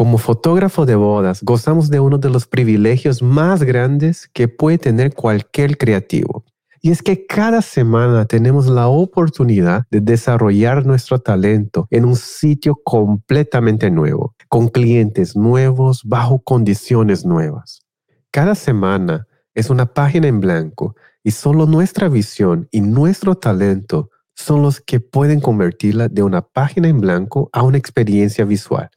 Como fotógrafo de bodas, gozamos de uno de los privilegios más grandes que puede tener cualquier creativo. Y es que cada semana tenemos la oportunidad de desarrollar nuestro talento en un sitio completamente nuevo, con clientes nuevos, bajo condiciones nuevas. Cada semana es una página en blanco y solo nuestra visión y nuestro talento son los que pueden convertirla de una página en blanco a una experiencia visual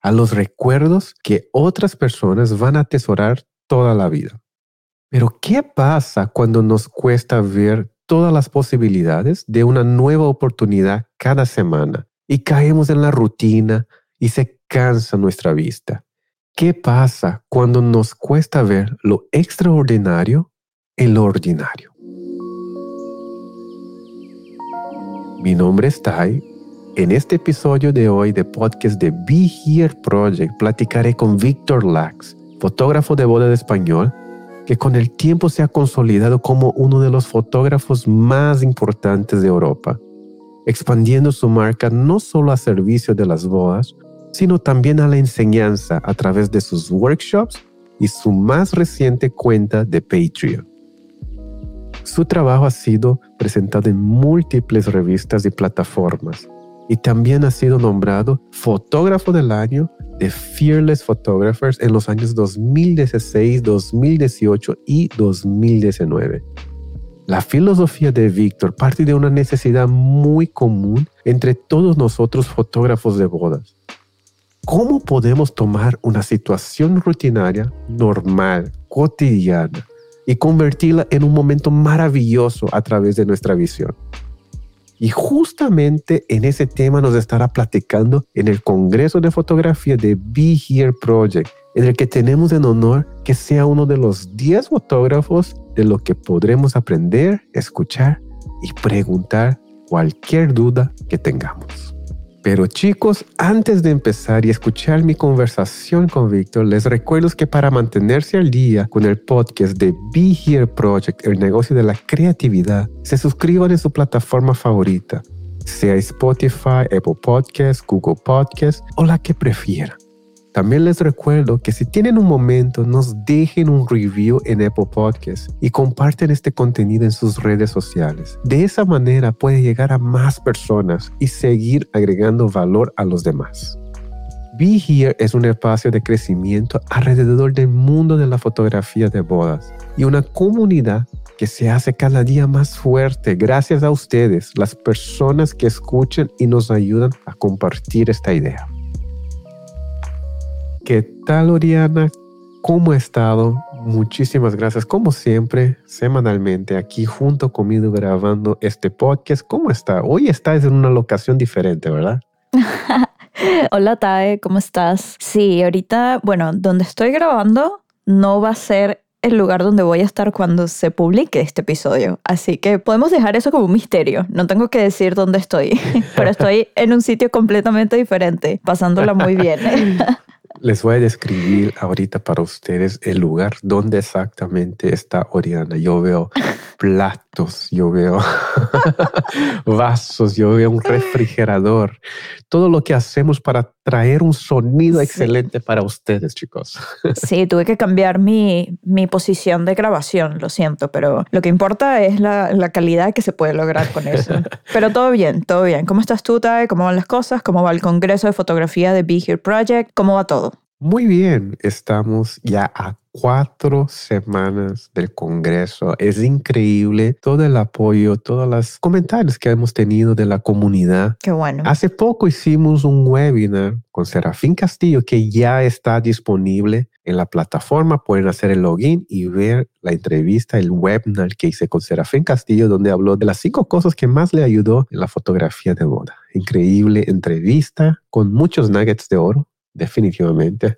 a los recuerdos que otras personas van a atesorar toda la vida. Pero ¿qué pasa cuando nos cuesta ver todas las posibilidades de una nueva oportunidad cada semana y caemos en la rutina y se cansa nuestra vista? ¿Qué pasa cuando nos cuesta ver lo extraordinario en lo ordinario? Mi nombre es Tai en este episodio de hoy de podcast de Be Here Project platicaré con Víctor Lax, fotógrafo de boda de español, que con el tiempo se ha consolidado como uno de los fotógrafos más importantes de Europa, expandiendo su marca no solo a servicio de las bodas, sino también a la enseñanza a través de sus workshops y su más reciente cuenta de Patreon. Su trabajo ha sido presentado en múltiples revistas y plataformas, y también ha sido nombrado fotógrafo del año de Fearless Photographers en los años 2016, 2018 y 2019. La filosofía de Víctor parte de una necesidad muy común entre todos nosotros fotógrafos de bodas. ¿Cómo podemos tomar una situación rutinaria, normal, cotidiana, y convertirla en un momento maravilloso a través de nuestra visión? Y justamente en ese tema nos estará platicando en el Congreso de Fotografía de Be Here Project, en el que tenemos en honor que sea uno de los 10 fotógrafos de lo que podremos aprender, escuchar y preguntar cualquier duda que tengamos. Pero chicos, antes de empezar y escuchar mi conversación con Víctor, les recuerdo que para mantenerse al día con el podcast de Be Here Project, el negocio de la creatividad, se suscriban en su plataforma favorita, sea Spotify, Apple Podcasts, Google Podcasts o la que prefieran. También les recuerdo que si tienen un momento, nos dejen un review en Apple Podcasts y comparten este contenido en sus redes sociales. De esa manera puede llegar a más personas y seguir agregando valor a los demás. Be Here es un espacio de crecimiento alrededor del mundo de la fotografía de bodas y una comunidad que se hace cada día más fuerte gracias a ustedes, las personas que escuchan y nos ayudan a compartir esta idea. ¿Qué tal, Oriana? ¿Cómo ha estado? Muchísimas gracias, como siempre, semanalmente aquí junto conmigo grabando este podcast. ¿Cómo está? Hoy estás en una locación diferente, ¿verdad? Hola, Tae, ¿cómo estás? Sí, ahorita, bueno, donde estoy grabando no va a ser el lugar donde voy a estar cuando se publique este episodio. Así que podemos dejar eso como un misterio. No tengo que decir dónde estoy, pero estoy en un sitio completamente diferente, pasándola muy bien. Les voy a describir ahorita para ustedes el lugar donde exactamente está Oriana. Yo veo platos, yo veo vasos, yo veo un refrigerador. Todo lo que hacemos para traer un sonido excelente para ustedes, chicos. sí, tuve que cambiar mi, mi, posición de grabación, lo siento, pero lo que importa es la, la, calidad que se puede lograr con eso. pero todo bien, todo bien. ¿Cómo estás tú, Tae? ¿Cómo van las cosas? ¿Cómo va el Congreso de Fotografía de Be Here Project? ¿Cómo va todo? Muy bien, estamos ya a cuatro semanas del Congreso. Es increíble todo el apoyo, todos los comentarios que hemos tenido de la comunidad. Qué bueno. Hace poco hicimos un webinar con Serafín Castillo que ya está disponible en la plataforma. Pueden hacer el login y ver la entrevista, el webinar que hice con Serafín Castillo, donde habló de las cinco cosas que más le ayudó en la fotografía de moda. Increíble entrevista con muchos nuggets de oro definitivamente.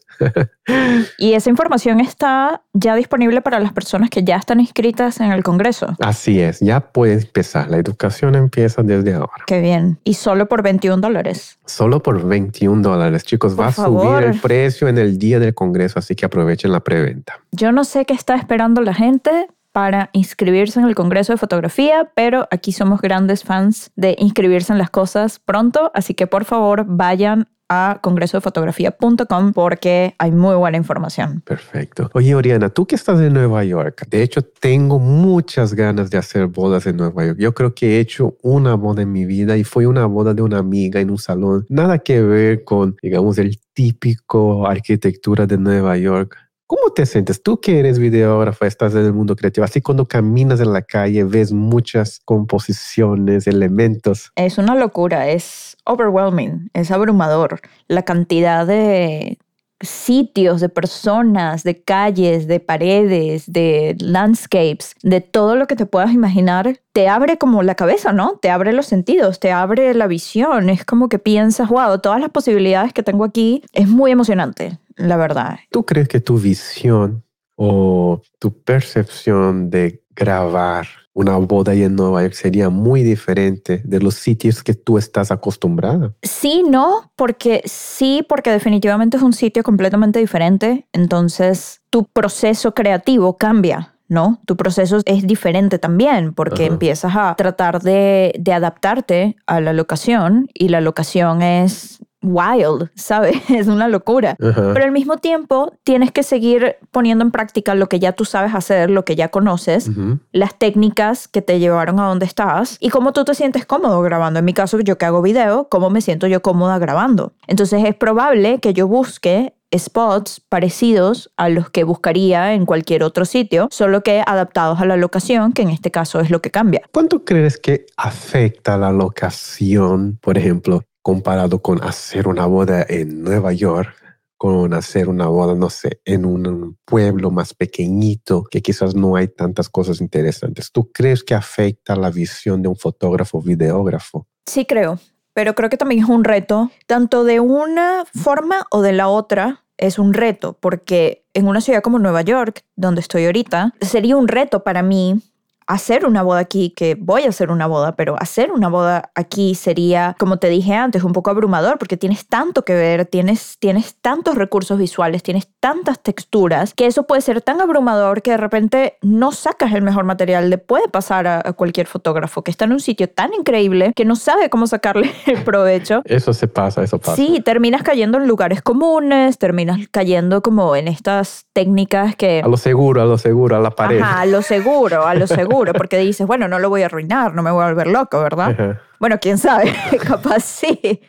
y esa información está ya disponible para las personas que ya están inscritas en el Congreso. Así es, ya puede empezar. La educación empieza desde ahora. Qué bien. Y solo por 21 dólares. Solo por 21 dólares, chicos. va a subir el precio en el día del Congreso, así que aprovechen la preventa. Yo no sé qué está esperando la gente, para inscribirse en el Congreso de Fotografía, pero aquí somos grandes fans de inscribirse en las cosas pronto, así que por favor vayan a congresodefotografía.com porque hay muy buena información. Perfecto. Oye, Oriana, tú que estás en Nueva York, de hecho tengo muchas ganas de hacer bodas en Nueva York. Yo creo que he hecho una boda en mi vida y fue una boda de una amiga en un salón. Nada que ver con, digamos, el típico arquitectura de Nueva York. ¿Cómo te sientes? Tú que eres videógrafa, estás en el mundo creativo, así cuando caminas en la calle ves muchas composiciones, elementos. Es una locura, es overwhelming, es abrumador. La cantidad de sitios, de personas, de calles, de paredes, de landscapes, de todo lo que te puedas imaginar, te abre como la cabeza, ¿no? Te abre los sentidos, te abre la visión. Es como que piensas, wow, todas las posibilidades que tengo aquí es muy emocionante la verdad. ¿Tú crees que tu visión o tu percepción de grabar una boda ahí en Nueva York sería muy diferente de los sitios que tú estás acostumbrada? Sí, no, porque sí, porque definitivamente es un sitio completamente diferente. Entonces, tu proceso creativo cambia. ¿no? Tu proceso es diferente también porque empiezas a tratar de, de adaptarte a la locación y la locación es wild, ¿sabes? Es una locura. Pero al mismo tiempo tienes que seguir poniendo en práctica lo que ya tú sabes hacer, lo que ya conoces, las técnicas que te llevaron a donde estás y cómo tú te sientes cómodo grabando. En mi caso, yo que hago video, cómo me siento yo cómoda grabando. Entonces es probable que yo busque spots parecidos a los que buscaría en cualquier otro sitio, solo que adaptados a la locación, que en este caso es lo que cambia. ¿Cuánto crees que afecta la locación, por ejemplo, comparado con hacer una boda en Nueva York, con hacer una boda, no sé, en un pueblo más pequeñito, que quizás no hay tantas cosas interesantes. ¿Tú crees que afecta la visión de un fotógrafo, videógrafo? Sí, creo, pero creo que también es un reto, tanto de una forma o de la otra, es un reto, porque en una ciudad como Nueva York, donde estoy ahorita, sería un reto para mí hacer una boda aquí, que voy a hacer una boda, pero hacer una boda aquí sería, como te dije antes, un poco abrumador porque tienes tanto que ver, tienes, tienes tantos recursos visuales, tienes tantas texturas, que eso puede ser tan abrumador que de repente no sacas el mejor material. Le puede pasar a, cualquier fotógrafo que está en un sitio tan increíble que no sabe cómo sacarle el provecho. Eso se pasa, eso pasa. Sí, terminas cayendo en lugares comunes, terminas cayendo como en estas técnicas que... A lo seguro, a lo seguro, a la pared. Ajá, a lo seguro, a lo seguro porque dices, bueno, no lo voy a arruinar, no me voy a volver loco, ¿verdad? Bueno, quién sabe, capaz sí.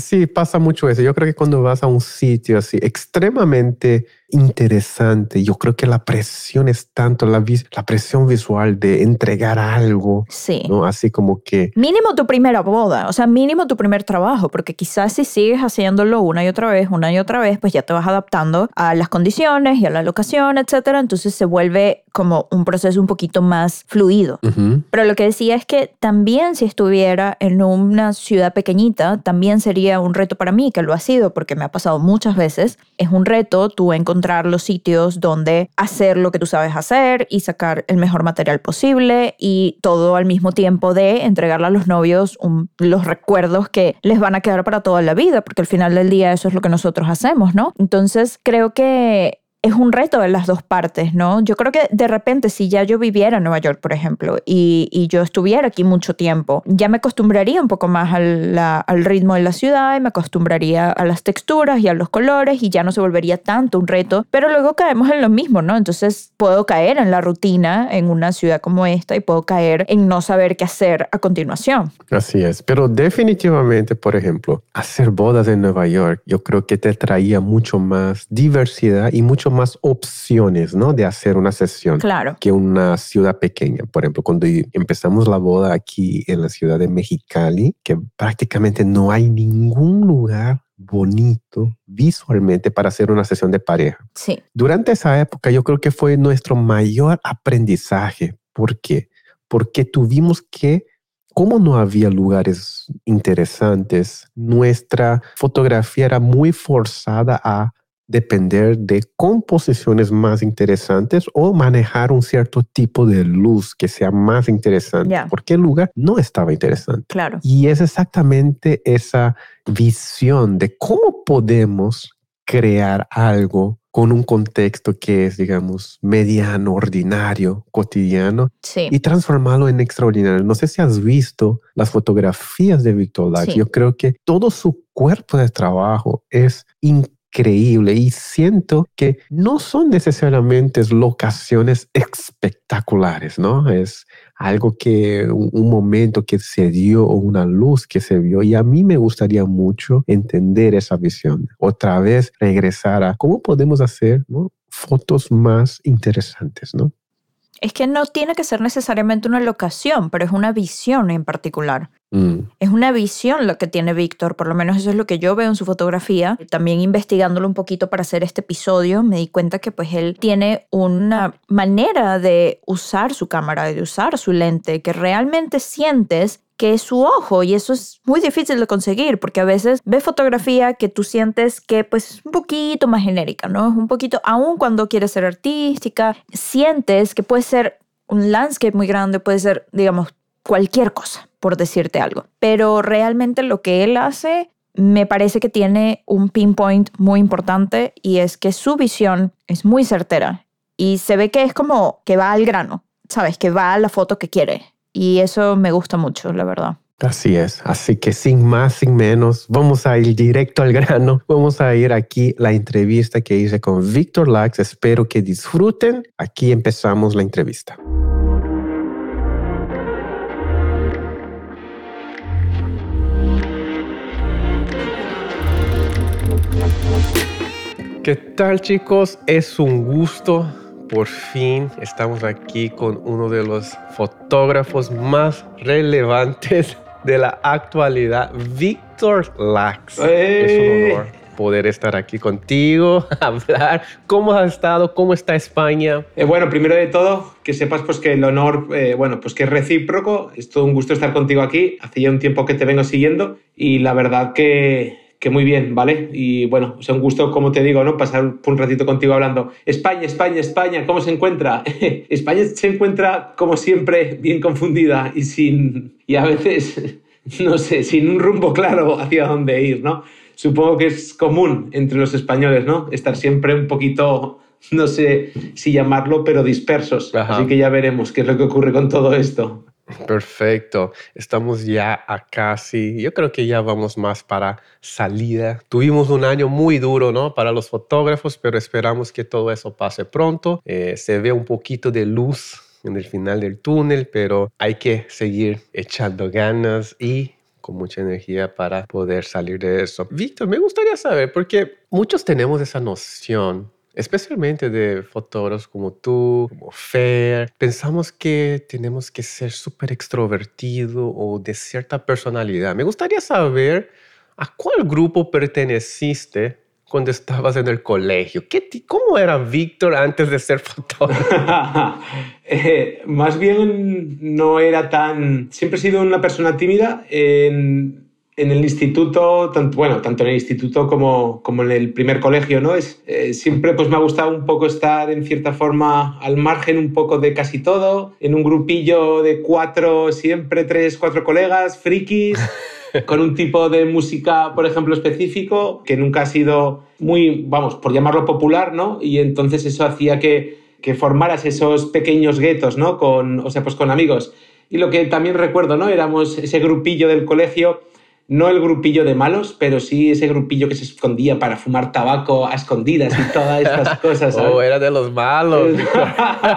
sí, pasa mucho eso. Yo creo que cuando vas a un sitio así extremadamente interesante. Yo creo que la presión es tanto, la, la presión visual de entregar algo. Sí. ¿no? Así como que... Mínimo tu primera boda, o sea, mínimo tu primer trabajo, porque quizás si sigues haciéndolo una y otra vez, una y otra vez, pues ya te vas adaptando a las condiciones y a la locación, etcétera. Entonces se vuelve como un proceso un poquito más fluido. Pero lo que decía es que también si estuviera en una ciudad pequeñita, también sería un reto para mí, que lo ha sido, porque me ha pasado muchas veces. Es un reto tú encontrar los sitios donde hacer lo que tú sabes hacer y sacar el mejor material posible y todo al mismo tiempo de entregarle a los novios los recuerdos que les van a quedar para toda la vida, porque al final del día eso es lo que nosotros hacemos, ¿no? Entonces creo que es un reto de las dos partes, ¿no? Yo creo que de repente si ya yo viviera en Nueva York, por ejemplo, y, yo estuviera aquí mucho tiempo, ya me acostumbraría un poco más al, al, ritmo de la ciudad y me acostumbraría a las texturas y a los colores y ya no se volvería tanto un reto, pero luego caemos en lo mismo, ¿no? Entonces puedo caer en la rutina en una ciudad como esta y puedo caer en no saber qué hacer a continuación. Así es, pero definitivamente, por ejemplo, hacer bodas en Nueva York, yo creo que te traía mucho más diversidad y mucho más opciones, ¿no? De hacer una sesión claro. que una ciudad pequeña. Por ejemplo, cuando empezamos la boda aquí en la ciudad de Mexicali, que prácticamente no hay ningún lugar bonito visualmente para hacer una sesión de pareja. Sí. Durante esa época yo creo que fue nuestro mayor aprendizaje. ¿Por qué? Porque tuvimos que como no había lugares interesantes, nuestra fotografía era muy forzada a depender de composiciones más interesantes o manejar un cierto tipo de luz que sea más interesante, porque el lugar no estaba interesante. Claro. Y es exactamente esa visión de cómo podemos crear algo con un contexto que es, digamos, mediano, ordinario, cotidiano, y transformarlo en extraordinario. No sé si has visto las fotografías de Victor Lax. Yo creo que todo su cuerpo de trabajo es increíble y siento que no son necesariamente locaciones espectaculares, ¿no? Es algo que un, momento que se dio o una luz que se vio y a mí me gustaría mucho entender esa visión. Otra vez regresar a cómo podemos hacer fotos más interesantes, ¿no? Es que no tiene que ser necesariamente una locación, pero es una visión en particular. Mm. Es una visión lo que tiene Víctor, por lo menos eso es lo que yo veo en su fotografía. También investigándolo un poquito para hacer este episodio, me di cuenta que pues él tiene una manera de usar su cámara, de usar su lente, que realmente sientes que es su ojo y eso es muy difícil de conseguir porque a veces ves fotografía que tú sientes que pues es un poquito más genérica, ¿no? Es un poquito, aun cuando quieres ser artística, sientes que puede ser un landscape muy grande, puede ser, digamos, cualquier cosa por decirte algo. Pero realmente lo que él hace me parece que tiene un pinpoint muy importante y es que su visión es muy certera y se ve que es como que va al grano, ¿sabes? Que va a la foto que quiere. Y eso me gusta mucho, la verdad. Así es, así que sin más, sin menos, vamos a ir directo al grano. Vamos a ir aquí la entrevista que hice con Víctor Lax. Espero que disfruten. Aquí empezamos la entrevista. ¿Qué tal chicos? Es un gusto. Por fin estamos aquí con uno de los fotógrafos más relevantes de la actualidad, Víctor Lax. Es un honor poder estar aquí contigo, hablar. ¿Cómo has estado? ¿Cómo está España? Eh, bueno, primero de todo, que sepas pues que el honor, eh, bueno, pues que es recíproco. Es todo un gusto estar contigo aquí. Hace ya un tiempo que te vengo siguiendo y la verdad que que muy bien, ¿vale? Y bueno, es un gusto, como te digo, ¿no? Pasar un ratito contigo hablando. España, España, España, ¿cómo se encuentra? España se encuentra, como siempre, bien confundida y sin. y a veces, no sé, sin un rumbo claro hacia dónde ir, ¿no? Supongo que es común entre los españoles, ¿no? Estar siempre un poquito no sé si llamarlo, pero dispersos. Así que ya veremos qué es lo que ocurre con todo esto. Perfecto. Estamos ya a casi, yo creo que ya vamos más para salida. Tuvimos un año muy duro, ¿no? Para los fotógrafos, pero esperamos que todo eso pase pronto. Eh, se ve un poquito de luz en el final del túnel, pero hay que seguir echando ganas y con mucha energía para poder salir de eso. Víctor, me gustaría saber, porque muchos tenemos esa noción especialmente de fotógrafos como tú, como Fer, pensamos que tenemos que ser súper extrovertido o de cierta personalidad. Me gustaría saber a cuál grupo perteneciste cuando estabas en el colegio. ¿Qué, ¿Cómo era Víctor antes de ser fotógrafo? Eh, más bien no era tan... Siempre he sido una persona tímida. En en el instituto, tanto, bueno, tanto en el instituto como, como en el primer colegio, ¿no? Es, eh, siempre pues me ha gustado un poco estar en cierta forma al margen un poco de casi todo, en un grupillo de cuatro, siempre tres, cuatro colegas, frikis, con un tipo de música, por ejemplo, específico, que nunca ha sido muy, vamos, por llamarlo popular, ¿no? Y entonces eso hacía que, que formaras esos pequeños guetos, ¿no? Con, o sea, pues con amigos. Y lo que también recuerdo, ¿no? Éramos ese grupillo del colegio no el grupillo de malos, pero sí ese grupillo que se escondía para fumar tabaco a escondidas y todas estas cosas. Oh, era de los malos.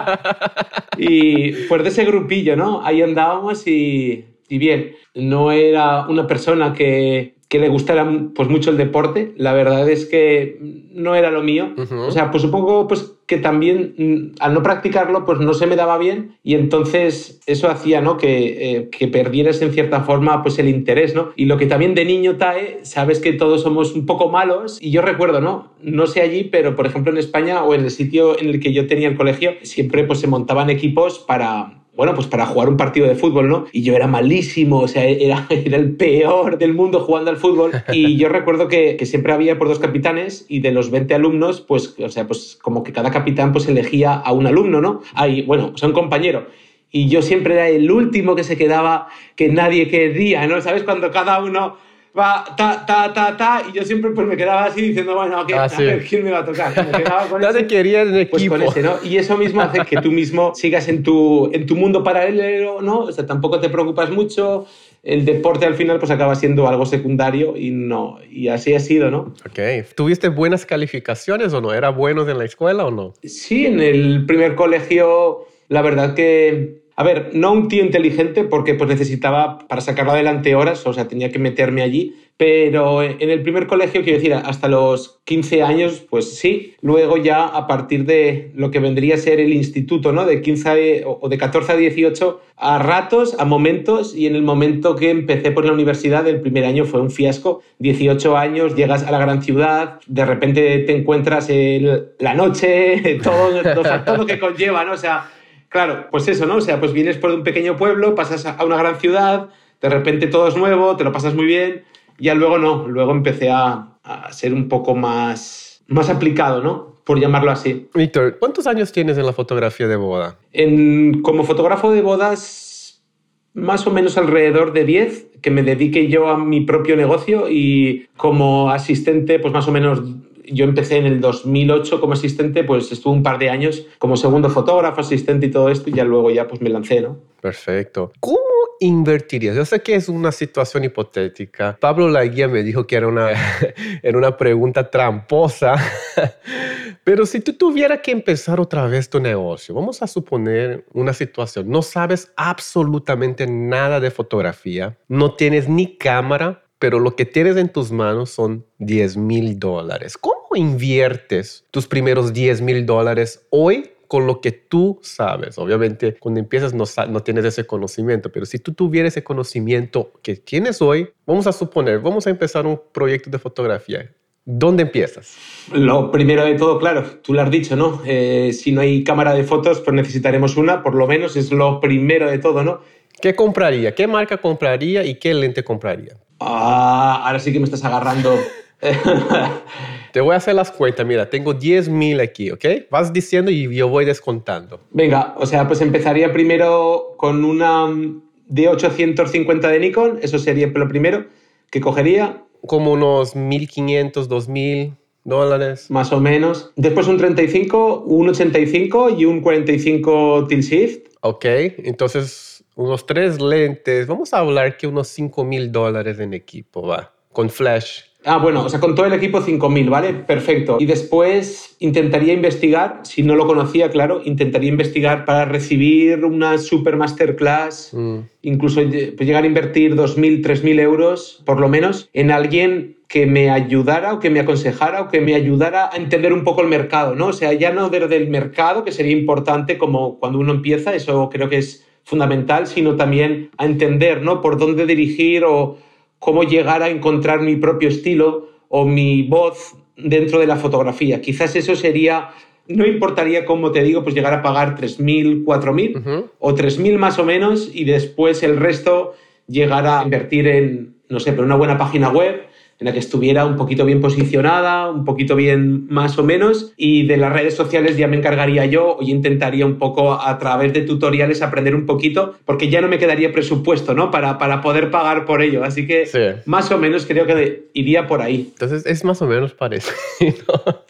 y pues de ese grupillo, ¿no? Ahí andábamos y, y bien, no era una persona que que le gustara pues mucho el deporte. La verdad es que no era lo mío. O sea, pues supongo pues que también mm, al no practicarlo pues no se me daba bien y entonces eso hacía ¿no? que, eh, que perdieras en cierta forma pues el interés, ¿no? Y lo que también de niño TAE, sabes que todos somos un poco malos y yo recuerdo, ¿no? No sé allí, pero por ejemplo en España o en el sitio en el que yo tenía el colegio, siempre pues se montaban equipos para bueno, pues para jugar un partido de fútbol, ¿no? Y yo era malísimo, o sea, era, el peor del mundo jugando al fútbol. Y yo recuerdo que, siempre había por dos capitanes y de los 20 alumnos, pues, o sea, pues como que cada capitán pues elegía a un alumno, ¿no? Ahí, bueno, o sea, un compañero. Y yo siempre era el último que se quedaba, que nadie quería, ¿no? ¿Sabes? Cuando cada uno ta, ta, ta, ta, y yo siempre pues me quedaba así diciendo, bueno, Ah, a sí. ver quién me va a tocar. Me con ese, quería en pues equipo. con ese, ¿no? Y eso mismo hace que tú mismo sigas en tu, en tu mundo paralelo, ¿no? O sea, tampoco te preocupas mucho. El deporte al final pues acaba siendo algo secundario y no, y así ha sido, ¿no? Ok. ¿Tuviste buenas calificaciones o no? ¿Era buenos en la escuela o no? Sí, en el primer colegio, la verdad que, a ver, no un tío inteligente porque pues necesitaba para sacarlo adelante horas, o sea, tenía que meterme allí, pero en el primer colegio, quiero decir, hasta los 15 años, pues sí, luego ya a partir de lo que vendría a ser el instituto, ¿no? De 15 o de 14 a 18, a ratos, a momentos, y en el momento que empecé por la universidad, el primer año fue un fiasco, 18 años, llegas a la gran ciudad, de repente te encuentras el- la noche, todo, todo, todo lo que conlleva, ¿no? O sea, claro, pues eso, ¿no? O sea, pues vienes por un pequeño pueblo, pasas a una gran ciudad, de repente todo es nuevo, te lo pasas muy bien, ya luego no, luego empecé a, a ser un poco más, más aplicado, ¿no? Por llamarlo así. Víctor, ¿cuántos años tienes en la fotografía de boda? En, como fotógrafo de bodas, más o menos alrededor de 10, que me dedique yo a mi propio negocio y como asistente, pues más o menos yo empecé en el 2008 como asistente, pues estuve un par de años como segundo fotógrafo, asistente y todo esto y ya luego ya pues me lancé, ¿no? Perfecto. ¿Cómo invertirías? Yo sé que es una situación hipotética. Pablo Laguía me dijo que era una, era una pregunta tramposa, pero si tú tuvieras que empezar otra vez tu negocio, vamos a suponer una situación, no sabes absolutamente nada de fotografía, no tienes ni cámara, pero lo que tienes en tus manos son 10 mil dólares. ¿Cómo inviertes tus primeros 10 mil dólares hoy con lo que tú sabes? Obviamente, cuando empiezas no, no tienes ese conocimiento, pero si tú tuvieras ese conocimiento que tienes hoy, vamos a suponer, vamos a empezar un proyecto de fotografía. ¿Dónde empiezas? Lo primero de todo, claro, tú lo has dicho, ¿no? Eh, si no hay cámara de fotos, pues necesitaremos una, por lo menos es lo primero de todo, ¿no? ¿Qué compraría? ¿Qué marca compraría y qué lente compraría? Ah, ahora sí que me estás agarrando. Te voy a hacer las cuentas. Mira, tengo 10 mil aquí, ¿ok? Vas diciendo y yo voy descontando. Venga, o sea, pues empezaría primero con una de 850 de Nikon, eso sería lo primero que cogería, Como unos 1.500, 2.000 dólares. más o menos. Después un 35, un 85 y un 45 tilt shift. Ok, entonces unos tres lentes. Vamos a hablar que unos 5 mil dólares en equipo, va. Con flash. Ah, bueno, o sea, con todo el equipo 5000, ¿vale? Perfecto. Y después intentaría investigar, si no lo conocía, claro, intentaría investigar para recibir una super masterclass, Mm, incluso lle- pues llegar a invertir 2.000, 3.000 euros, por lo menos, en alguien que me ayudara o que me aconsejara o que me ayudara a entender un poco el mercado, ¿no? O sea, ya no desde el mercado, que sería importante como cuando uno empieza, eso creo que es fundamental, sino también a entender, ¿no? Por dónde dirigir o cómo llegar a encontrar mi propio estilo o mi voz dentro de la fotografía. Quizás eso sería, no importaría, como te digo, pues llegar a pagar 3.000, 4.000 ujú. o 3.000 más o menos y después el resto llegar a invertir en, no sé, pero una buena página web en la que estuviera un poquito bien posicionada, un poquito bien más o menos, y de las redes sociales ya me encargaría yo o yo intentaría un poco a través de tutoriales aprender un poquito, porque ya no me quedaría presupuesto, ¿no? Para, para poder pagar por ello. Así que Sí. más o menos creo que iría por ahí. Entonces es más o menos parecido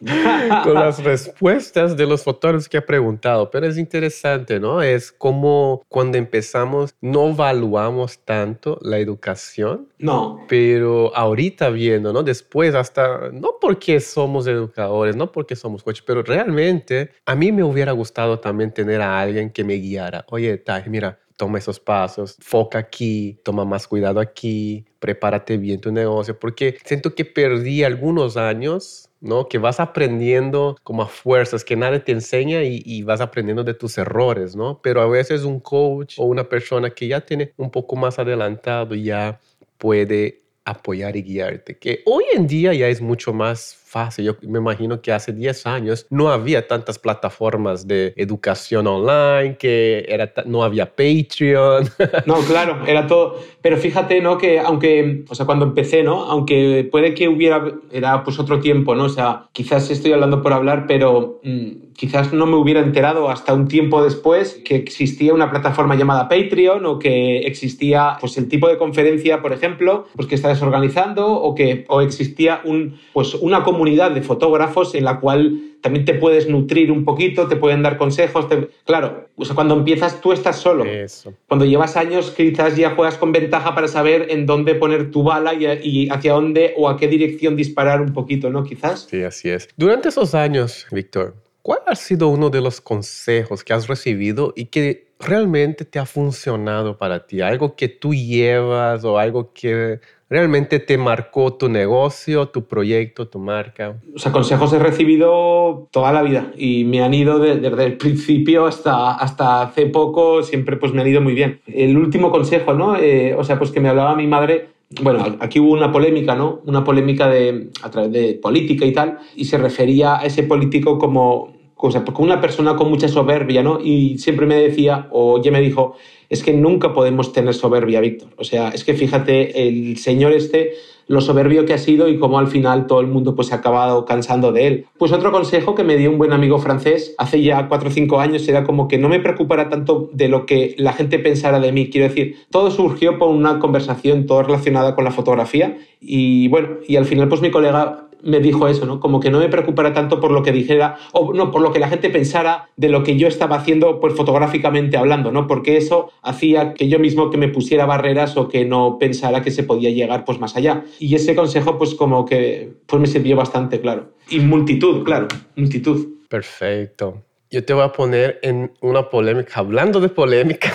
con las respuestas de los fotógrafos que he preguntado, pero es interesante, ¿no? Es como cuando empezamos no evaluamos tanto la educación, No, pero ahorita viendo, ¿no? Después hasta, no porque somos educadores, no porque somos coaches, pero realmente a mí me hubiera gustado también tener a alguien que me guiara. Oye, Taj, mira, toma esos pasos, foca aquí, toma más cuidado aquí, prepárate bien tu negocio, porque siento que perdí algunos años. ¿no? Que vas aprendiendo como a fuerzas, que nadie te enseña y, y vas aprendiendo de tus errores, ¿no? Pero a veces un coach o una persona que ya tiene un poco más adelantado ya puede apoyar y guiarte, que hoy en día ya es mucho más fácil. Yo me imagino que hace 10 años no había tantas plataformas de educación online, que era no había Patreon. No, claro, era todo. Pero fíjate, ¿no? Que aunque, o sea, cuando empecé, ¿no? Aunque puede que hubiera, era pues otro tiempo, ¿no? O sea, quizás estoy hablando por hablar, pero mm, quizás no me hubiera enterado hasta un tiempo después que existía una plataforma llamada Patreon o que existía pues el tipo de conferencia, por ejemplo, pues que estás organizando o que o existía un, pues una comunidad de fotógrafos en la cual también te puedes nutrir un poquito, te pueden dar consejos. Claro, o sea, cuando empiezas tú estás solo. Eso. Cuando llevas años quizás ya juegas con ventaja para saber en dónde poner tu bala y, y hacia dónde o a qué dirección disparar un poquito, ¿no? Quizás. Sí, así es. Durante esos años, Víctor, ¿cuál ha sido uno de los consejos que has recibido y que realmente te ha funcionado para ti? Algo que tú llevas o algo que realmente te marcó tu negocio, tu proyecto, tu marca? O sea, consejos he recibido toda la vida y me han ido desde el principio hasta, hasta hace poco, siempre pues me han ido muy bien. El último consejo, ¿no? Eh, o sea, pues que me hablaba mi madre bueno, aquí hubo una polémica, ¿no? Una polémica de, a través de política y tal, y se refería a ese político como, como una persona con mucha soberbia, ¿no? Y siempre me decía, o ya me dijo, es que nunca podemos tener soberbia, Víctor. O sea, es que fíjate, el señor este, lo soberbio que ha sido y cómo al final todo el mundo pues, se ha acabado cansando de él. Pues otro consejo que me dio un buen amigo francés hace ya cuatro o cinco años era como que no me preocupara tanto de lo que la gente pensara de mí. Quiero decir, todo surgió por una conversación, todo relacionada con la fotografía. Y bueno, y al final pues mi colega me dijo eso, ¿no? Como que no me preocupara tanto por lo que dijera, o no, por lo que la gente pensara de lo que yo estaba haciendo, pues fotográficamente hablando, ¿no? Porque eso hacía que yo mismo que me pusiera barreras o que no pensara que se podía llegar pues más allá. Y ese consejo, pues como que pues me sirvió bastante, claro. Y multitud, claro, multitud. Perfecto. Yo te voy a poner en una polémica, hablando de polémica.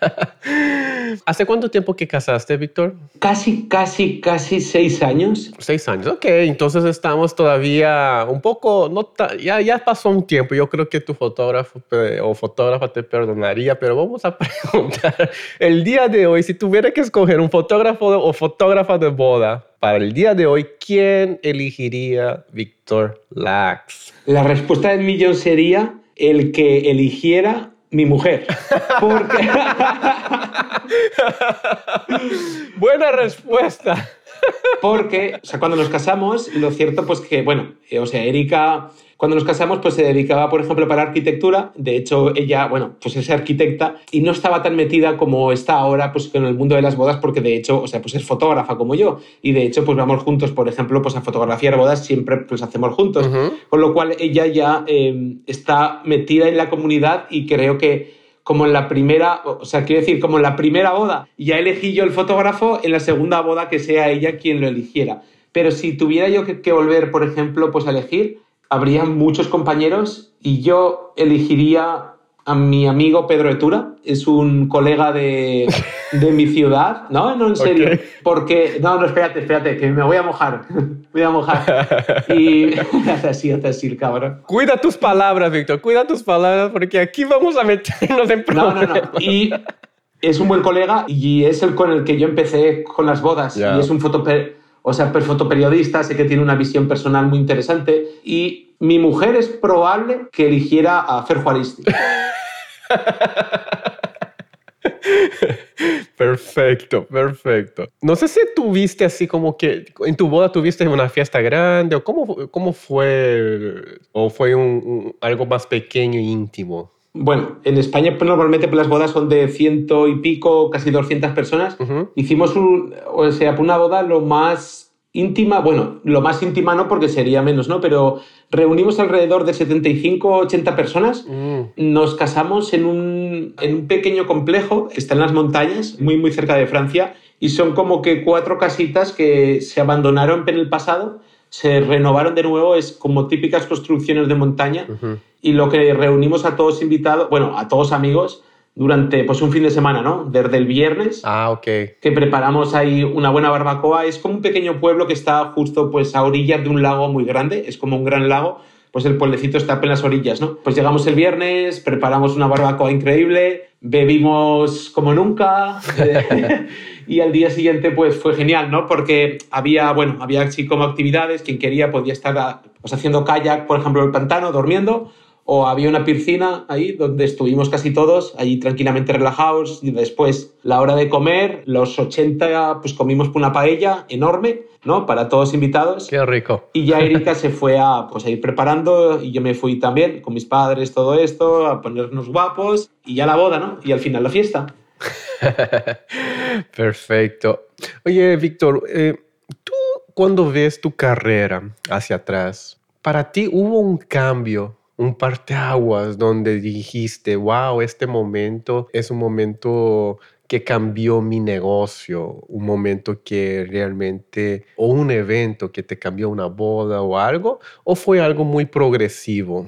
¿Hace cuánto tiempo que casaste, Víctor? Casi, casi, casi seis años. Seis años, ok. Entonces estamos todavía un poco, no ya, ya pasó un tiempo. Yo creo que tu fotógrafo o fotógrafa te perdonaría, pero vamos a preguntar, el día de hoy, si tuviera que escoger un fotógrafo o fotógrafa de boda para el día de hoy, ¿quién elegiría Víctor Lax? La respuesta del millón sería el que eligiera mi mujer. Porque... Buena respuesta. Porque, o sea, cuando nos casamos, lo cierto, pues que, bueno, eh, o sea, Erika, cuando nos casamos, pues se dedicaba, por ejemplo, para arquitectura. De hecho, ella, bueno, pues es arquitecta y no estaba tan metida como está ahora, pues en el mundo de las bodas, porque de hecho, o sea, pues es fotógrafa como yo. Y de hecho, pues vamos juntos, por ejemplo, pues a fotografiar bodas siempre pues hacemos juntos. Con lo cual, ella ya eh, está metida en la comunidad y creo que como en la primera, o sea, quiero decir, como en la primera boda, ya elegí yo el fotógrafo, en la segunda boda que sea ella quien lo eligiera. Pero si tuviera yo que, que volver, por ejemplo, pues a elegir, habría muchos compañeros y yo elegiría a mi amigo Pedro Etura, es un colega de, de mi ciudad, ¿no? No, en serio. Porque, no, no, espérate, espérate, que me voy a mojar, voy a mojar. Y hace así, hace así el cabrón. Cuida tus palabras, Víctor, cuida tus palabras, porque aquí vamos a meternos en problemas. No, no, no. Y es un buen colega y es el con el que yo empecé con las bodas. Y es un fotoper o sea, fotoperiodista, sé que tiene una visión personal muy interesante. Y mi mujer es probable que eligiera a Fer Juaristi. Perfecto, perfecto. No sé si tuviste así como que en tu boda tuviste una fiesta grande o cómo, cómo fue o fue un, algo más pequeño e íntimo. Bueno, en España pues, normalmente pues, las bodas son de ciento y pico, casi 200 personas. Hicimos un, o sea, una boda lo más íntima, bueno, lo más íntima no porque sería menos, ¿no? Pero reunimos alrededor de 75, 80 personas, mm. nos casamos en un, en un pequeño complejo, está en las montañas, muy, muy cerca de Francia, y son como que cuatro casitas que se abandonaron en el pasado, se renovaron de nuevo, es como típicas construcciones de montaña, y lo que reunimos a todos invitados, bueno, a todos amigos, durante pues, un fin de semana, ¿no? Desde el viernes. Ah, ok. Que preparamos ahí una buena barbacoa. Es como un pequeño pueblo que está justo pues, a orillas de un lago muy grande. Es como un gran lago. Pues el pueblecito está en las orillas, ¿no? Pues llegamos el viernes, preparamos una barbacoa increíble, bebimos como nunca y al día siguiente pues fue genial, ¿no? Porque había, bueno, había así como actividades, quien quería podía estar pues, haciendo kayak, por ejemplo, en el pantano, durmiendo, o había una piscina ahí donde estuvimos casi todos, allí tranquilamente relajados, y después la hora de comer, los 80 pues comimos una paella enorme, ¿no? Para todos invitados. Qué rico. Y ya Erika se fue a, pues, a ir preparando y yo me fui también con mis padres, todo esto, a ponernos guapos y ya la boda, ¿no? Y al final la fiesta. Perfecto. Oye, Víctor, eh, tú cuando ves tu carrera hacia atrás, para ti hubo un cambio un parteaguas donde dijiste, wow, este momento es un momento que cambió mi negocio, un momento que realmente, o un evento que te cambió una boda o algo, o fue algo muy progresivo?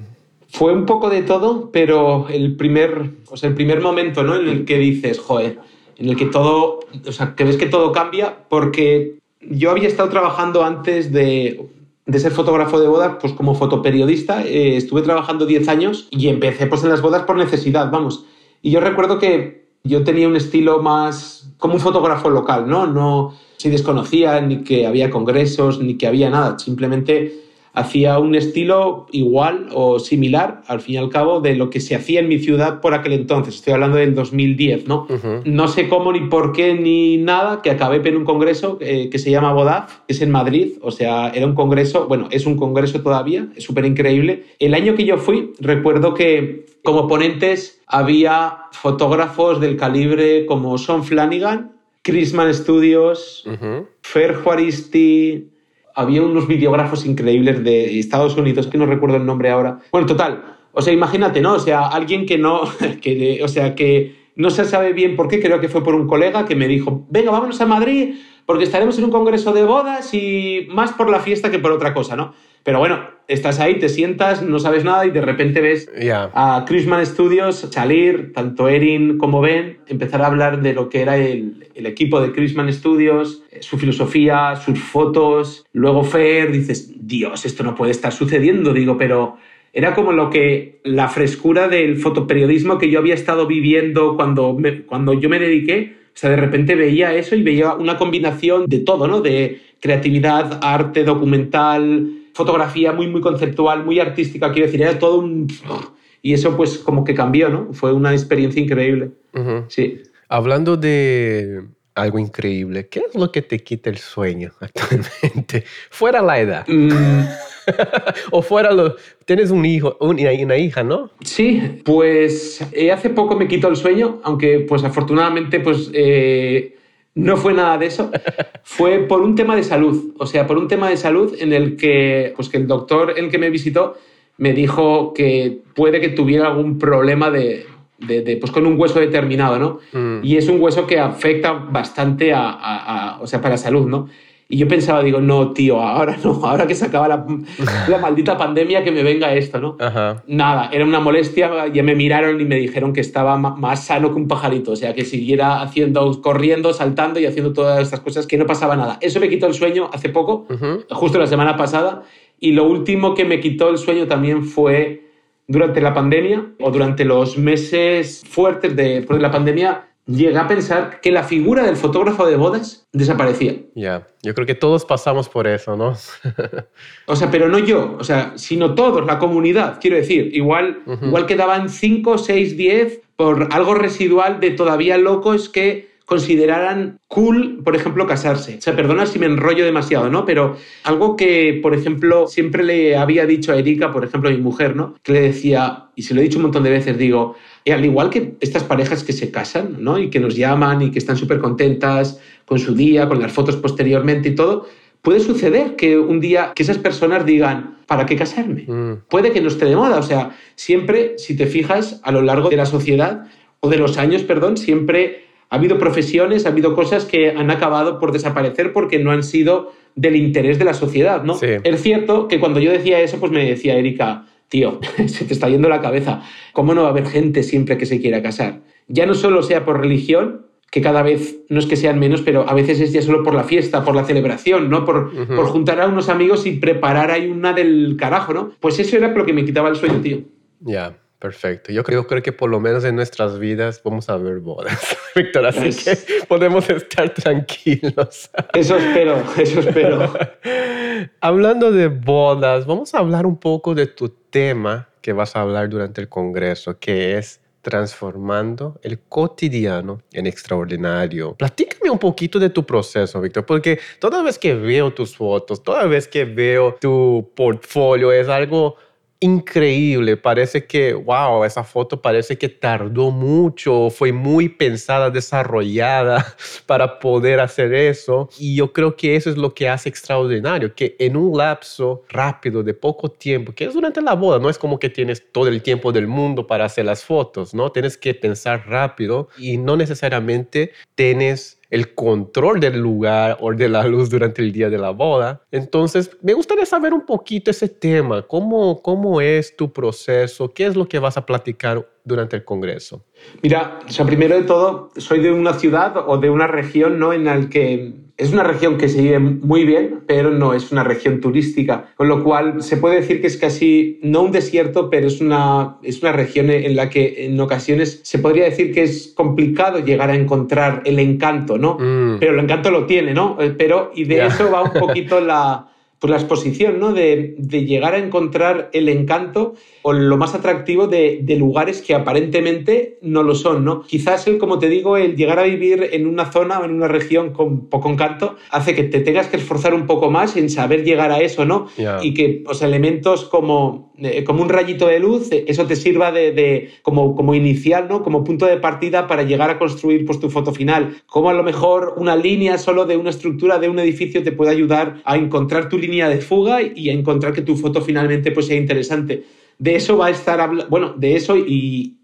Fue un poco de todo, pero el primer, o sea, el primer momento ¿no? en el que dices, joder, en el que todo, o sea, que ves que todo cambia, porque yo había estado trabajando antes de, de ser fotógrafo de bodas, pues como fotoperiodista, eh, estuve trabajando 10 años y empecé pues en las bodas por necesidad, vamos. Y yo recuerdo que yo tenía un estilo más como un fotógrafo local, ¿no? No se desconocía ni que había congresos, ni que había nada, simplemente hacía un estilo igual o similar, al fin y al cabo, de lo que se hacía en mi ciudad por aquel entonces. Estoy hablando del 2010, ¿no? No sé cómo, ni por qué, ni nada, que acabé en un congreso eh, que se llama BODAF, que es en Madrid. O sea, era un congreso, bueno, es un congreso todavía, es súper increíble. El año que yo fui, recuerdo que como ponentes había fotógrafos del calibre como Sean Flanagan, Chrisman Studios, Fer Juaristi, había unos videógrafos increíbles de Estados Unidos, que no recuerdo el nombre ahora. Bueno, total. O sea, imagínate, ¿no? O sea, alguien que no, que, o sea, que no se sabe bien por qué, creo que fue por un colega que me dijo, venga, vámonos a Madrid, porque estaremos en un congreso de bodas y más por la fiesta que por otra cosa, ¿no? Pero bueno, estás ahí, te sientas, no sabes nada y de repente ves a Chrisman Studios salir, tanto Erin como Ben, empezar a hablar de lo que era el, el equipo de Chrisman Studios, eh, su filosofía, sus fotos. Luego Fer, dices, Dios, esto no puede estar sucediendo. Digo, pero era como lo que la frescura del fotoperiodismo que yo había estado viviendo cuando, cuando yo me dediqué. O sea, de repente veía eso y veía una combinación de todo, ¿no? De creatividad, arte, documental, fotografía muy, muy conceptual, muy artística, quiero decir, era todo un... Y eso pues como que cambió, ¿no? Fue una experiencia increíble. Sí. Hablando de algo increíble, ¿qué es lo que te quita el sueño actualmente? Fuera la edad. Mm. o fuera lo... Tienes un hijo, una, una hija, ¿no? Sí, pues eh, hace poco me quitó el sueño, aunque pues afortunadamente pues... Eh, no fue nada de eso. Fue por un tema de salud. O sea, por un tema de salud en el que, pues que el doctor, el que me visitó, me dijo que puede que tuviera algún problema de, de, pues con un hueso determinado, ¿no? Mm. Y es un hueso que afecta bastante a, o sea, para la salud, ¿no? Y yo pensaba, digo, no, tío, ahora no, ahora que se acaba la, la maldita pandemia, que me venga esto, ¿no? Nada, era una molestia, ya me miraron y me dijeron que estaba más sano que un pajarito, o sea, que siguiera haciendo, corriendo, saltando y haciendo todas estas cosas, que no pasaba nada. Eso me quitó el sueño hace poco, justo la semana pasada, y lo último que me quitó el sueño también fue durante la pandemia o durante los meses fuertes de, de la pandemia llegué a pensar que la figura del fotógrafo de bodas desaparecía. Ya, yo creo que todos pasamos por eso, ¿no? o sea, pero no yo, o sea, sino todos, la comunidad, quiero decir, igual, igual quedaban 5, 6, 10 por algo residual de todavía locos que consideraran cool, por ejemplo, casarse. O sea, perdona si me enrollo demasiado, ¿no? Pero algo que, por ejemplo, siempre le había dicho a Erika, por ejemplo, a mi mujer, ¿no? Que le decía, y se lo he dicho un montón de veces, digo, al igual que estas parejas que se casan, ¿no? Y que nos llaman y que están súper contentas con su día, con las fotos posteriormente y todo, puede suceder que un día que esas personas digan, ¿para qué casarme? Mm. Puede que no esté de moda. O sea, siempre, si te fijas, a lo largo de la sociedad, o de los años, perdón, siempre ha habido profesiones, ha habido cosas que han acabado por desaparecer porque no han sido del interés de la sociedad, ¿no? Es cierto que cuando yo decía eso, pues me decía Erika, tío, se te está yendo la cabeza. ¿Cómo no va a haber gente siempre que se quiera casar? Ya no solo sea por religión, que cada vez no es que sean menos, pero a veces es ya solo por la fiesta, por la celebración, ¿no? Por, por juntar a unos amigos y preparar ahí una del carajo, ¿no? Pues eso era lo que me quitaba el sueño, tío. Ya. Perfecto. Yo creo, creo que por lo menos en nuestras vidas vamos a ver bodas, Víctor, así que podemos estar tranquilos. Eso espero, eso espero. Hablando de bodas, vamos a hablar un poco de tu tema que vas a hablar durante el Congreso, que es transformando el cotidiano en extraordinario. Platícame un poquito de tu proceso, Víctor, porque toda vez que veo tus fotos, toda vez que veo tu portfolio, es algo increíble. Parece que, wow, esa foto parece que tardó mucho, fue muy pensada, desarrollada para poder hacer eso. Y yo creo que eso es lo que hace extraordinario, que en un lapso rápido de poco tiempo, que es durante la boda, no es como que tienes todo el tiempo del mundo para hacer las fotos, ¿no? Tienes que pensar rápido y no necesariamente tienes el control del lugar o de la luz durante el día de la boda. Entonces, me gustaría saber un poquito ese tema, cómo, cómo es tu proceso, qué es lo que vas a platicar durante el Congreso. Mira, sea, primero de todo, soy de una ciudad o de una región ¿no? en la que es una región que se vive muy bien, pero no es una región turística, con lo cual se puede decir que es casi, no un desierto, pero es una, es una región en la que en ocasiones se podría decir que es complicado llegar a encontrar el encanto, ¿no? Mm. Pero el encanto lo tiene, ¿no? Eh, pero, y de eso va un poquito la, pues la exposición, ¿no? De, llegar a encontrar el encanto o lo más atractivo de, lugares que aparentemente no lo son, ¿no? Quizás el, como te digo, el llegar a vivir en una zona o en una región con poco encanto hace que te tengas que esforzar un poco más en saber llegar a eso, ¿no? Y que pues, elementos como, eh, como un rayito de luz, eh, eso te sirva de, como, como inicial, ¿no? Como punto de partida para llegar a construir pues, tu foto final. Como a lo mejor una línea solo de una estructura de un edificio te puede ayudar a encontrar tu línea de fuga y encontrar que tu foto finalmente pues, sea interesante. De eso va a estar bueno, de eso y,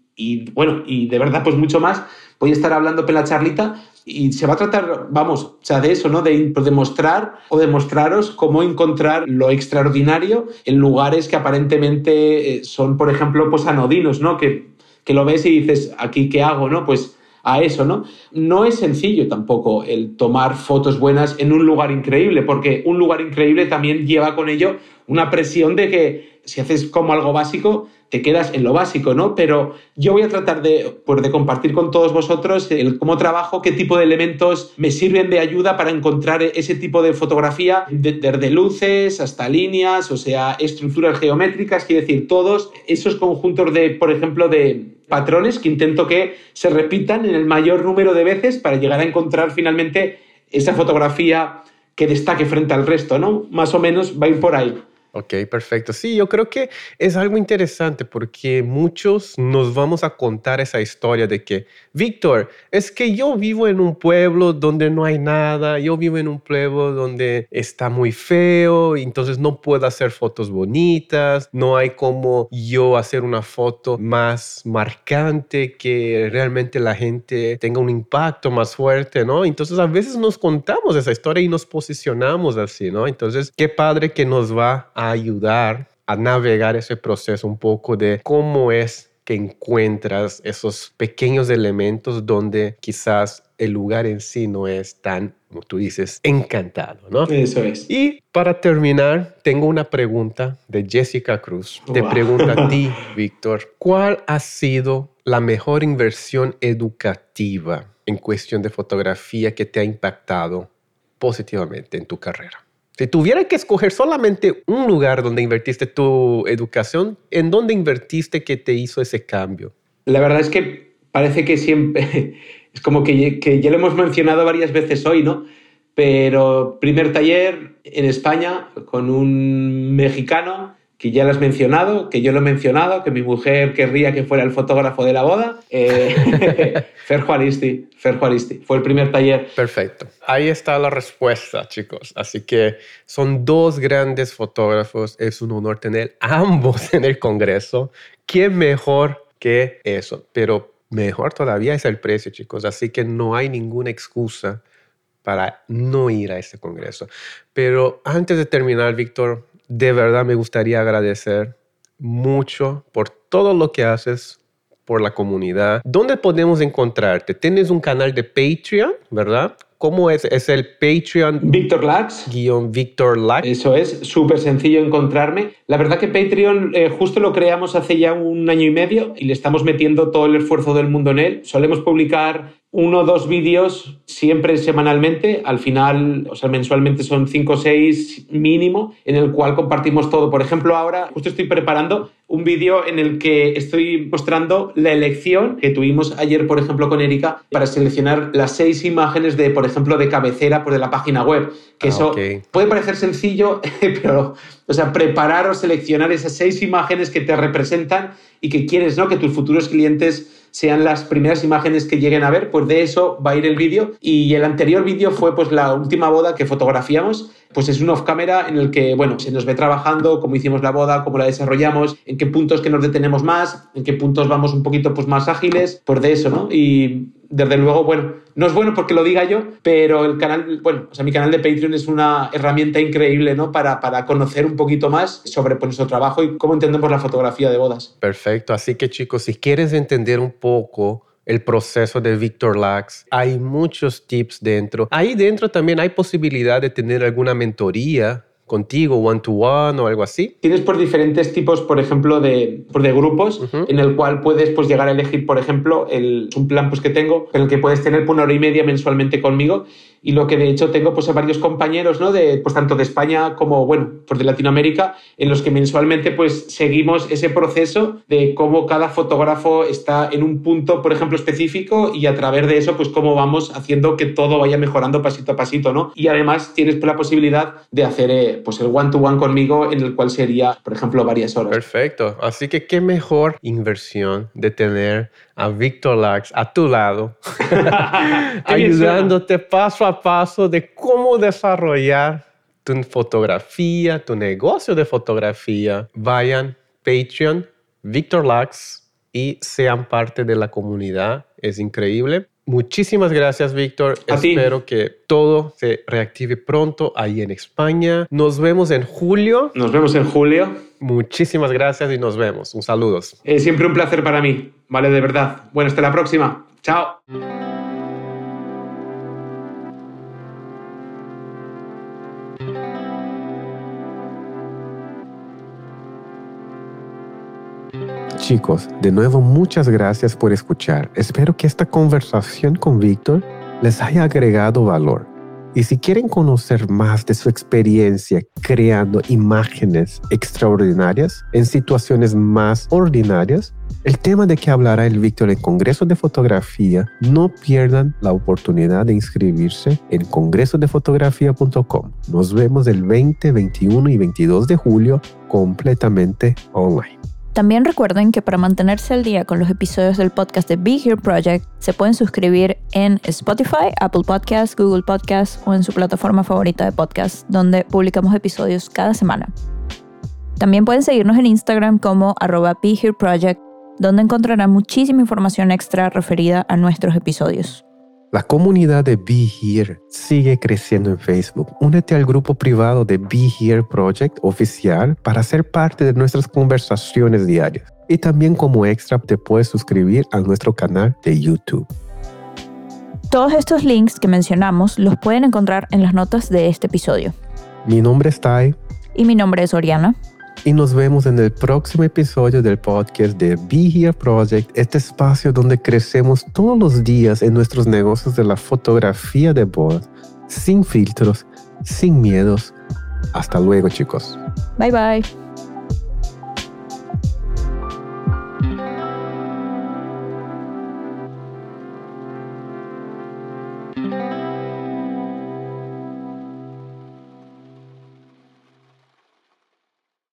bueno, y de verdad pues mucho más. Voy a estar hablando en la charlita y se va a tratar, vamos, o de eso, ¿no? De demostrar o demostraros cómo encontrar lo extraordinario en lugares que aparentemente eh, son, por ejemplo, pues anodinos, ¿no? Que, que lo ves y dices, ¿aquí qué hago, no? Pues a eso, ¿no? No es sencillo tampoco el tomar fotos buenas en un lugar increíble, porque un lugar increíble también lleva con ello una presión de que si haces como algo básico, te quedas en lo básico, ¿no? Pero yo voy a tratar de, pues, de compartir con todos vosotros el cómo trabajo, qué tipo de elementos me sirven de ayuda para encontrar ese tipo de fotografía, desde luces hasta líneas, o sea, estructuras geométricas, quiero decir, todos esos conjuntos de, por ejemplo, de patrones que intento que se repitan en el mayor número de veces para llegar a encontrar finalmente esa fotografía que destaque frente al resto, ¿no? Más o menos va a ir por ahí. Ok, perfecto. Sí, yo creo que es algo interesante porque muchos nos vamos a contar esa historia de que, Víctor, es que yo vivo en un pueblo donde no hay nada, yo vivo en un pueblo donde está muy feo, entonces no puedo hacer fotos bonitas, no hay como yo hacer una foto más marcante que realmente la gente tenga un impacto más fuerte, ¿no? Entonces a veces nos contamos esa historia y nos posicionamos así, ¿no? Entonces, qué padre que nos va ayudar a navegar ese proceso un poco de cómo es que encuentras esos pequeños elementos donde quizás el lugar en sí no es tan, como tú dices, encantado, ¿no? Eso es. Y para terminar, tengo una pregunta de Jessica Cruz. Te pregunta a ti, Víctor, ¿cuál ha sido la mejor inversión educativa en cuestión de fotografía que te ha impactado positivamente en tu carrera? Si tuviera que escoger solamente un lugar donde invertiste tu educación, ¿en dónde invertiste que te hizo ese cambio? La verdad es que parece que siempre, es como que, que ya lo hemos mencionado varias veces hoy, ¿no? Pero primer taller en España con un mexicano que ya lo has mencionado, que yo lo he mencionado, que mi mujer querría que fuera el fotógrafo de la boda. Eh, Fer Juaristi, Fer Juaristi. Fue el primer taller. Perfecto. Ahí está la respuesta, chicos. Así que son dos grandes fotógrafos. Es un honor tener ambos en el Congreso. ¿Qué mejor que eso? Pero mejor todavía es el precio, chicos. Así que no hay ninguna excusa para no ir a este Congreso. Pero antes de terminar, Víctor, de verdad me gustaría agradecer mucho por todo lo que haces por la comunidad. ¿Dónde podemos encontrarte? Tienes un canal de Patreon, ¿verdad? ¿Cómo es? Es el Patreon. Víctor Lax. Guión Víctor Lax. Eso es, súper sencillo encontrarme. La verdad que Patreon eh, justo lo creamos hace ya un año y medio y le estamos metiendo todo el esfuerzo del mundo en él. Solemos publicar uno o dos vídeos siempre semanalmente, al final, o sea, mensualmente son cinco o seis mínimo, en el cual compartimos todo. Por ejemplo, ahora justo estoy preparando un vídeo en el que estoy mostrando la elección que tuvimos ayer, por ejemplo, con Erika, para seleccionar las seis imágenes de, por ejemplo, de cabecera por de la página web. Que ah, eso puede parecer sencillo, pero, o sea, preparar o seleccionar esas seis imágenes que te representan y que quieres, ¿no? Que tus futuros clientes sean las primeras imágenes que lleguen a ver, pues de eso va a ir el vídeo. Y el anterior vídeo fue pues la última boda que fotografiamos, pues es un off camera en el que, bueno, se nos ve trabajando, cómo hicimos la boda, cómo la desarrollamos, en qué puntos que nos detenemos más, en qué puntos vamos un poquito pues más ágiles, pues de eso, ¿no? Y desde luego, bueno, no es bueno porque lo diga yo, pero el canal, bueno, o sea, mi canal de Patreon es una herramienta increíble, ¿no? Para, para conocer un poquito más sobre pues, nuestro trabajo y cómo entendemos la fotografía de bodas. Perfecto, así que chicos, si quieres entender un poco el proceso de Victor Lax. Hay muchos tips dentro. Ahí dentro también hay posibilidad de tener alguna mentoría contigo, one to one o algo así? Tienes por diferentes tipos, por ejemplo, de, de grupos, en el cual puedes pues, llegar a elegir, por ejemplo, el, un plan pues, que tengo, en el que puedes tener una hora y media mensualmente conmigo y lo que de hecho tengo pues a varios compañeros, ¿no? De, pues tanto de España como, bueno, pues de Latinoamérica, en los que mensualmente pues seguimos ese proceso de cómo cada fotógrafo está en un punto, por ejemplo, específico y a través de eso pues cómo vamos haciendo que todo vaya mejorando pasito a pasito, ¿no? Y además tienes la posibilidad de hacer eh, pues el one to one conmigo en el cual sería, por ejemplo, varias horas. Perfecto. Así que qué mejor inversión de tener a Victor Lax a tu lado, ayudándote paso a paso de cómo desarrollar tu fotografía, tu negocio de fotografía. Vayan Patreon, Victor Lax y sean parte de la comunidad. Es increíble. Muchísimas gracias, Víctor. Espero que todo se reactive pronto ahí en España. Nos vemos en julio. Nos vemos en julio. Muchísimas gracias y nos vemos. Un saludo. Es siempre un placer para mí. Vale, de verdad. Bueno, hasta la próxima. Chao. Chicos, de nuevo muchas gracias por escuchar. Espero que esta conversación con Víctor les haya agregado valor. Y si quieren conocer más de su experiencia creando imágenes extraordinarias en situaciones más ordinarias, el tema de que hablará el Víctor en Congreso de Fotografía, no pierdan la oportunidad de inscribirse en congresodefotografía.com. Nos vemos el 20, 21 y 22 de julio completamente online. También recuerden que para mantenerse al día con los episodios del podcast de Be Here Project, se pueden suscribir en Spotify, Apple Podcasts, Google Podcasts o en su plataforma favorita de podcast, donde publicamos episodios cada semana. También pueden seguirnos en Instagram como arroba Be Here Project, donde encontrarán muchísima información extra referida a nuestros episodios. La comunidad de Be Here sigue creciendo en Facebook. Únete al grupo privado de Be Here Project oficial para ser parte de nuestras conversaciones diarias. Y también como extra te puedes suscribir a nuestro canal de YouTube. Todos estos links que mencionamos los pueden encontrar en las notas de este episodio. Mi nombre es Tai. Y mi nombre es Oriana y nos vemos en el próximo episodio del podcast de Be Here Project, este espacio donde crecemos todos los días en nuestros negocios de la fotografía de bodas, sin filtros, sin miedos. Hasta luego, chicos. Bye bye.